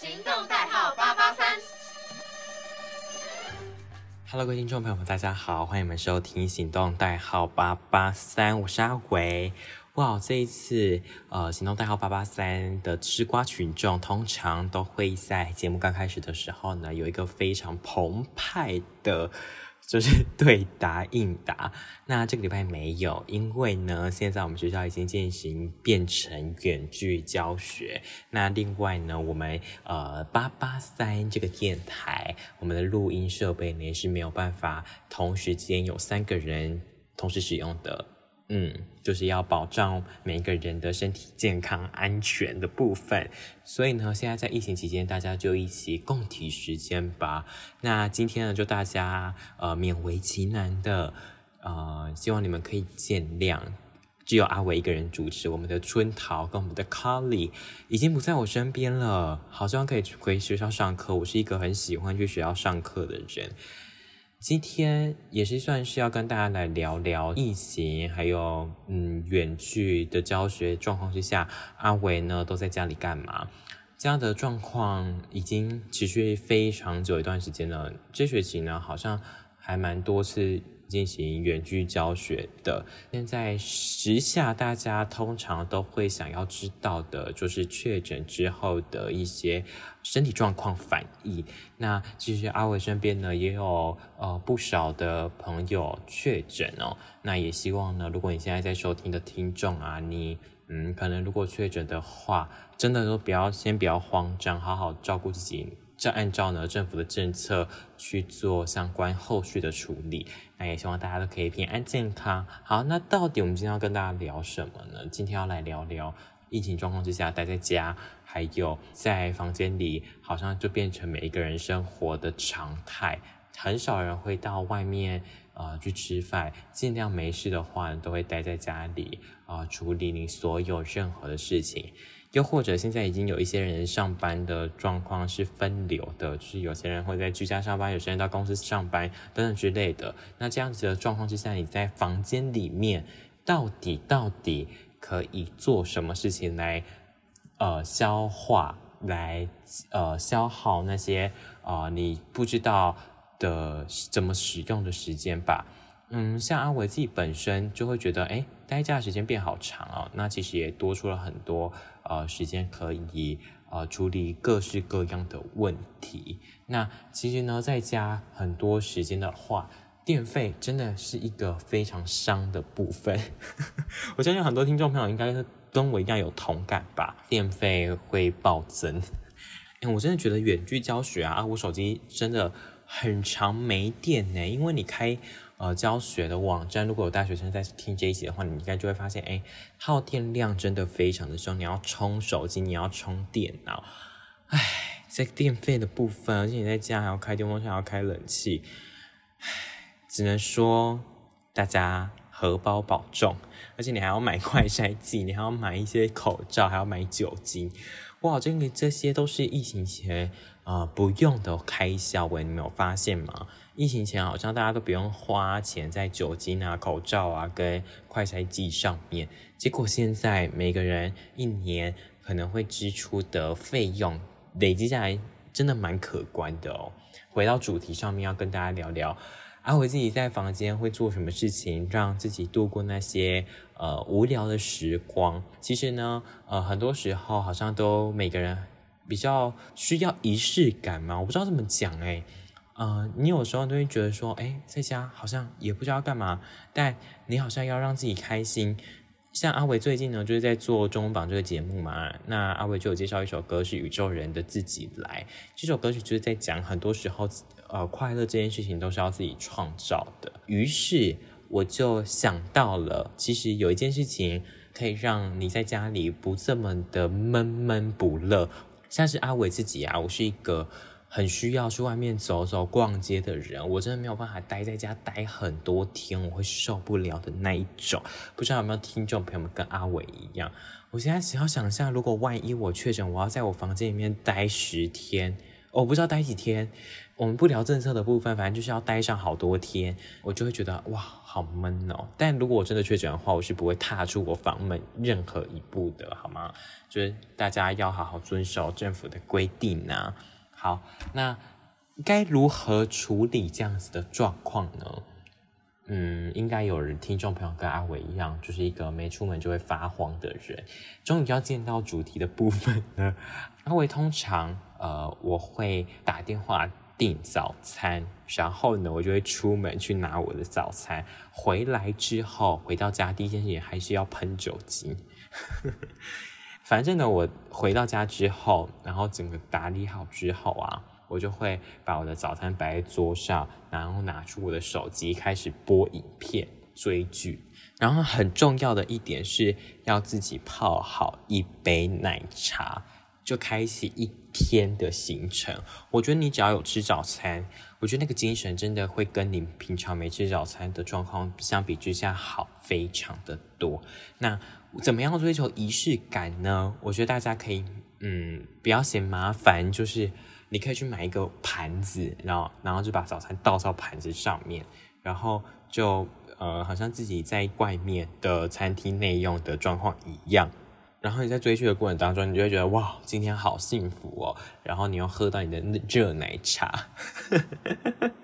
行动代号八八三。Hello，各位听众朋友们，大家好，欢迎你们收听行动代号八八三，我是阿伟。哇，这一次呃，行动代号八八三的吃瓜群众，通常都会在节目刚开始的时候呢，有一个非常澎湃的。就是对答应答，那这个礼拜没有，因为呢，现在我们学校已经进行变成远距教学。那另外呢，我们呃八八三这个电台，我们的录音设备呢是没有办法同时间有三个人同时使用的。嗯，就是要保障每一个人的身体健康安全的部分，所以呢，现在在疫情期间，大家就一起共体时间吧。那今天呢，就大家呃勉为其难的呃，希望你们可以见谅。只有阿伟一个人主持，我们的春桃跟我们的康丽已经不在我身边了，好希望可以回学校上课。我是一个很喜欢去学校上课的人。今天也是算是要跟大家来聊聊疫情，还有嗯远距的教学状况之下，阿伟呢都在家里干嘛？这样的状况已经持续非常久一段时间了。这学期呢，好像还蛮多次。进行远距教学的，现在时下大家通常都会想要知道的，就是确诊之后的一些身体状况反应。那其实阿伟身边呢也有呃不少的朋友确诊哦，那也希望呢，如果你现在在收听的听众啊，你嗯可能如果确诊的话，真的都不要先不要慌张，好好照顾自己。就按照呢政府的政策去做相关后续的处理，那也希望大家都可以平安健康。好，那到底我们今天要跟大家聊什么呢？今天要来聊聊疫情状况之下待在家，还有在房间里，好像就变成每一个人生活的常态，很少人会到外面啊去吃饭，尽量没事的话都会待在家里啊处理你所有任何的事情。又或者现在已经有一些人上班的状况是分流的，就是有些人会在居家上班，有些人到公司上班等等之类的。那这样子的状况之下，你在房间里面到底到底可以做什么事情来呃消化，来呃消耗那些啊你不知道的怎么使用的时间吧？嗯，像阿伟自己本身就会觉得，哎，待家的时间变好长哦。那其实也多出了很多呃时间可以呃处理各式各样的问题。那其实呢，在家很多时间的话，电费真的是一个非常伤的部分。我相信很多听众朋友应该跟我一样有同感吧，电费会暴增。哎，我真的觉得远距教学啊，我手机真的很长没电呢，因为你开。呃，教学的网站，如果有大学生在听这一集的话，你应该就会发现，哎，耗电量真的非常的凶。你要充手机，你要充电脑，唉，在电费的部分，而且你在家还要开电风扇，还要开冷气，唉，只能说大家荷包保重，而且你还要买快筛剂，你还要买一些口罩，还要买酒精，哇，这个这些都是疫情前啊不用的开销，喂，你没有发现吗？疫情前好像大家都不用花钱在酒精啊、口罩啊跟快筛剂上面，结果现在每个人一年可能会支出的费用累积下来，真的蛮可观的哦。回到主题上面，要跟大家聊聊阿伟自己在房间会做什么事情，让自己度过那些呃无聊的时光。其实呢，呃，很多时候好像都每个人比较需要仪式感嘛，我不知道怎么讲哎。呃，你有时候都会觉得说，哎，在家好像也不知道干嘛，但你好像要让自己开心。像阿伟最近呢，就是在做中文榜这个节目嘛，那阿伟就有介绍一首歌是宇宙人的自己来。这首歌曲就是在讲，很多时候，呃，快乐这件事情都是要自己创造的。于是我就想到了，其实有一件事情可以让你在家里不这么的闷闷不乐，像是阿伟自己啊，我是一个。很需要去外面走走逛街的人，我真的没有办法待在家待很多天，我会受不了的那一种。不知道有没有听众朋友们跟阿伟一样？我现在只要想象，如果万一我确诊，我要在我房间里面待十天，我不知道待几天。我们不聊政策的部分，反正就是要待上好多天，我就会觉得哇，好闷哦。但如果我真的确诊的话，我是不会踏出我房门任何一步的，好吗？就是大家要好好遵守政府的规定啊。好，那该如何处理这样子的状况呢？嗯，应该有人听众朋友跟阿伟一样，就是一个没出门就会发慌的人。终于要见到主题的部分呢。阿伟通常呃，我会打电话。订早餐，然后呢，我就会出门去拿我的早餐。回来之后，回到家第一件事情还是要喷酒精。反正呢，我回到家之后，然后整个打理好之后啊，我就会把我的早餐摆在桌上，然后拿出我的手机开始播影片、追剧。然后很重要的一点是要自己泡好一杯奶茶。就开启一天的行程。我觉得你只要有吃早餐，我觉得那个精神真的会跟你平常没吃早餐的状况相比之下好非常的多。那怎么样追求仪式感呢？我觉得大家可以，嗯，不要嫌麻烦，就是你可以去买一个盘子，然后然后就把早餐倒到盘子上面，然后就呃，好像自己在外面的餐厅内用的状况一样。然后你在追剧的过程当中，你就会觉得哇，今天好幸福哦。然后你又喝到你的热奶茶，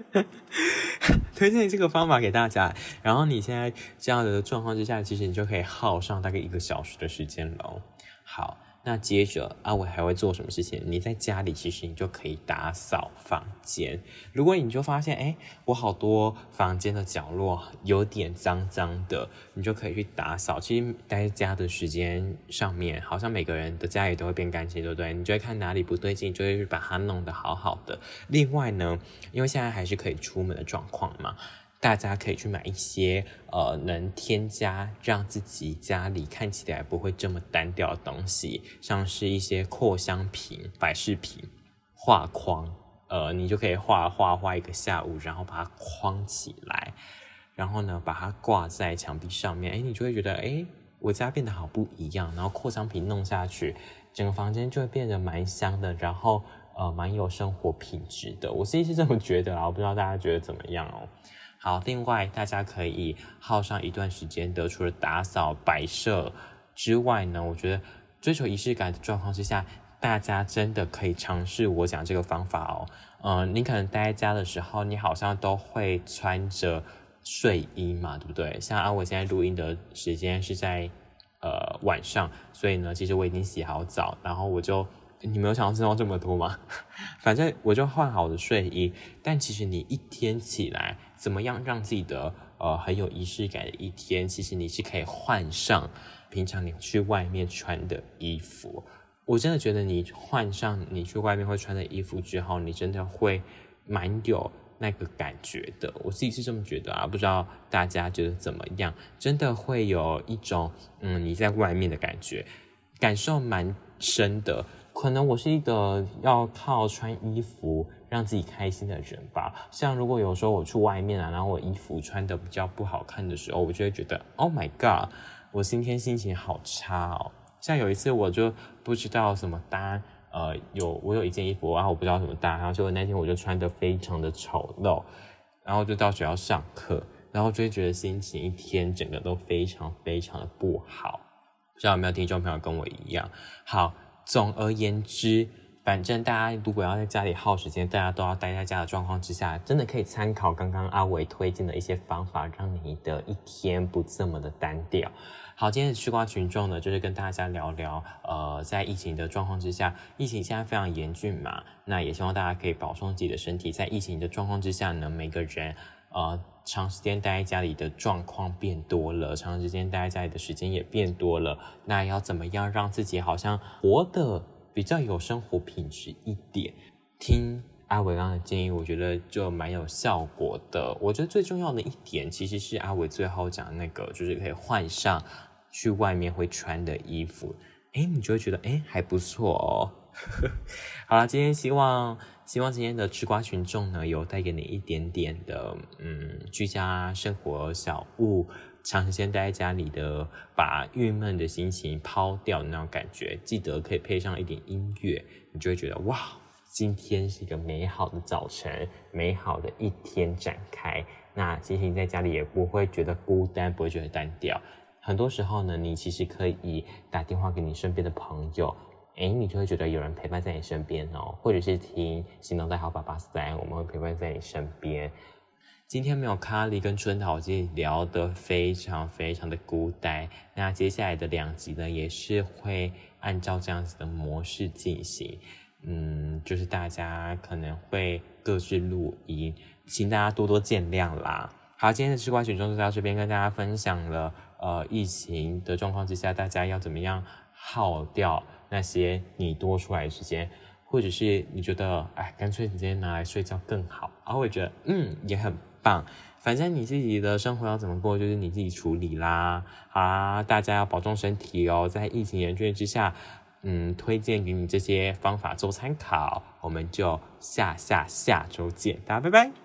推荐这个方法给大家。然后你现在这样的状况之下，其实你就可以耗上大概一个小时的时间喽。好。那接着阿伟还会做什么事情？你在家里其实你就可以打扫房间。如果你就发现，哎，我好多房间的角落有点脏脏的，你就可以去打扫。其实待在家的时间上面，好像每个人的家里都会变干净，对不对？你就会看哪里不对劲，就会去把它弄得好好的。另外呢，因为现在还是可以出门的状况嘛。大家可以去买一些呃，能添加让自己家里看起来不会这么单调的东西，像是一些扩香瓶、摆饰品、画框，呃，你就可以画画画一个下午，然后把它框起来，然后呢，把它挂在墙壁上面，哎，你就会觉得，哎，我家变得好不一样。然后扩香瓶弄下去，整个房间就会变得蛮香的，然后呃，蛮有生活品质的。我自己是这么觉得啊，我不知道大家觉得怎么样哦。好，另外大家可以耗上一段时间的，除了打扫摆设之外呢，我觉得追求仪式感的状况之下，大家真的可以尝试我讲这个方法哦。嗯，你可能待在家的时候，你好像都会穿着睡衣嘛，对不对？像阿伟现在录音的时间是在呃晚上，所以呢，其实我已经洗好澡，然后我就。你没有想到知道这么多吗？反正我就换好的睡衣，但其实你一天起来怎么样让自己的呃很有仪式感的一天，其实你是可以换上平常你去外面穿的衣服。我真的觉得你换上你去外面会穿的衣服之后，你真的会蛮有那个感觉的。我自己是这么觉得啊，不知道大家觉得怎么样？真的会有一种嗯你在外面的感觉，感受蛮深的。可能我是一个要靠穿衣服让自己开心的人吧。像如果有时候我去外面啊，然后我衣服穿的比较不好看的时候，我就会觉得，Oh my god，我今天心情好差哦。像有一次我就不知道怎么搭，呃，有我有一件衣服，然后我不知道怎么搭，然后结果那天我就穿的非常的丑陋，然后就到学校上课，然后就会觉得心情一天整个都非常非常的不好。不知道有没有听众朋友跟我一样？好。总而言之，反正大家如果要在家里耗时间，大家都要待在家的状况之下，真的可以参考刚刚阿伟推荐的一些方法，让你的一天不这么的单调。好，今天的吃瓜群众呢，就是跟大家聊聊，呃，在疫情的状况之下，疫情现在非常严峻嘛，那也希望大家可以保重自己的身体。在疫情的状况之下呢，每个人，呃。长时间待在家里的状况变多了，长时间待在家里的时间也变多了。那要怎么样让自己好像活得比较有生活品质一点？听阿伟刚的建议，我觉得就蛮有效果的。我觉得最重要的一点，其实是阿伟最后讲那个，就是可以换上去外面会穿的衣服。哎，你就会觉得哎还不错哦。好了，今天希望。希望今天的吃瓜群众呢，有带给你一点点的嗯居家生活小物，长时间待在家里的，把郁闷的心情抛掉的那种感觉。记得可以配上一点音乐，你就会觉得哇，今天是一个美好的早晨，美好的一天展开。那其实你在家里也不会觉得孤单，不会觉得单调。很多时候呢，你其实可以打电话给你身边的朋友，哎，你就会觉得有人陪伴在你身边哦。或者是听行动代号八八三，我们会陪伴在你身边。今天没有卡莉跟春桃，我今天聊得非常非常的孤单。那接下来的两集呢，也是会按照这样子的模式进行。嗯，就是大家可能会各自录音，请大家多多见谅啦。好，今天的吃瓜群众就到这边跟大家分享了。呃，疫情的状况之下，大家要怎么样耗掉那些你多出来的时间？或者是你觉得，哎，干脆你直接拿来睡觉更好？然后我觉得，嗯，也很棒。反正你自己的生活要怎么过，就是你自己处理啦。好啦，大家要保重身体哦。在疫情严峻之下，嗯，推荐给你这些方法做参考。我们就下下下周见，大家拜拜。